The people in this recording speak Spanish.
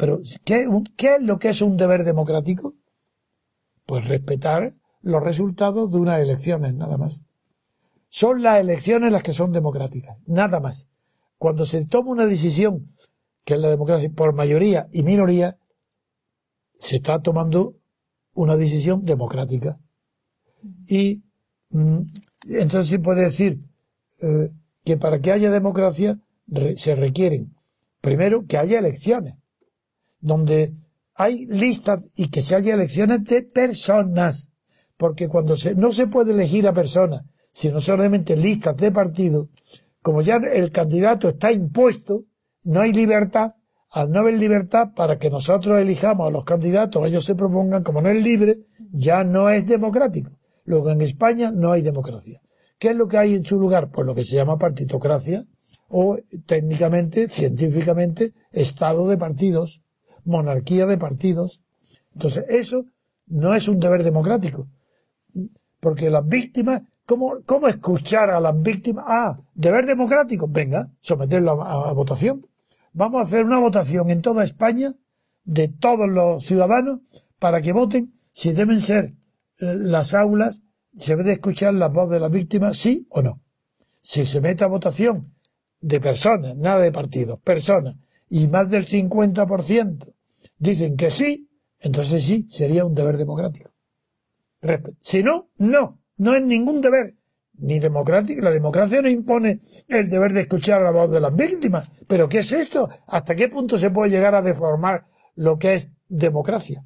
Pero, ¿qué, ¿qué es lo que es un deber democrático? Pues respetar los resultados de unas elecciones, nada más. Son las elecciones las que son democráticas, nada más. Cuando se toma una decisión, que es la democracia, por mayoría y minoría, se está tomando una decisión democrática. Y mm, entonces se puede decir eh, que para que haya democracia se requieren, primero, que haya elecciones, donde hay listas y que se haya elecciones de personas, porque cuando se, no se puede elegir a personas, sino solamente listas de partidos, como ya el candidato está impuesto, no hay libertad, al no haber libertad para que nosotros elijamos a los candidatos, ellos se propongan, como no es libre, ya no es democrático. Luego en España no hay democracia. ¿Qué es lo que hay en su lugar? Pues lo que se llama partitocracia o técnicamente, científicamente, estado de partidos, monarquía de partidos. Entonces eso no es un deber democrático. Porque las víctimas, ¿cómo, cómo escuchar a las víctimas? Ah, deber democrático, venga, someterlo a votación. Vamos a hacer una votación en toda España de todos los ciudadanos para que voten si deben ser eh, las aulas, se debe escuchar la voz de las víctimas, sí o no. Si se mete a votación de personas, nada de partidos, personas, y más del 50% dicen que sí, entonces sí, sería un deber democrático. Si no, no, no es ningún deber ni democrática. La democracia no impone el deber de escuchar la voz de las víctimas. Pero ¿qué es esto? ¿Hasta qué punto se puede llegar a deformar lo que es democracia?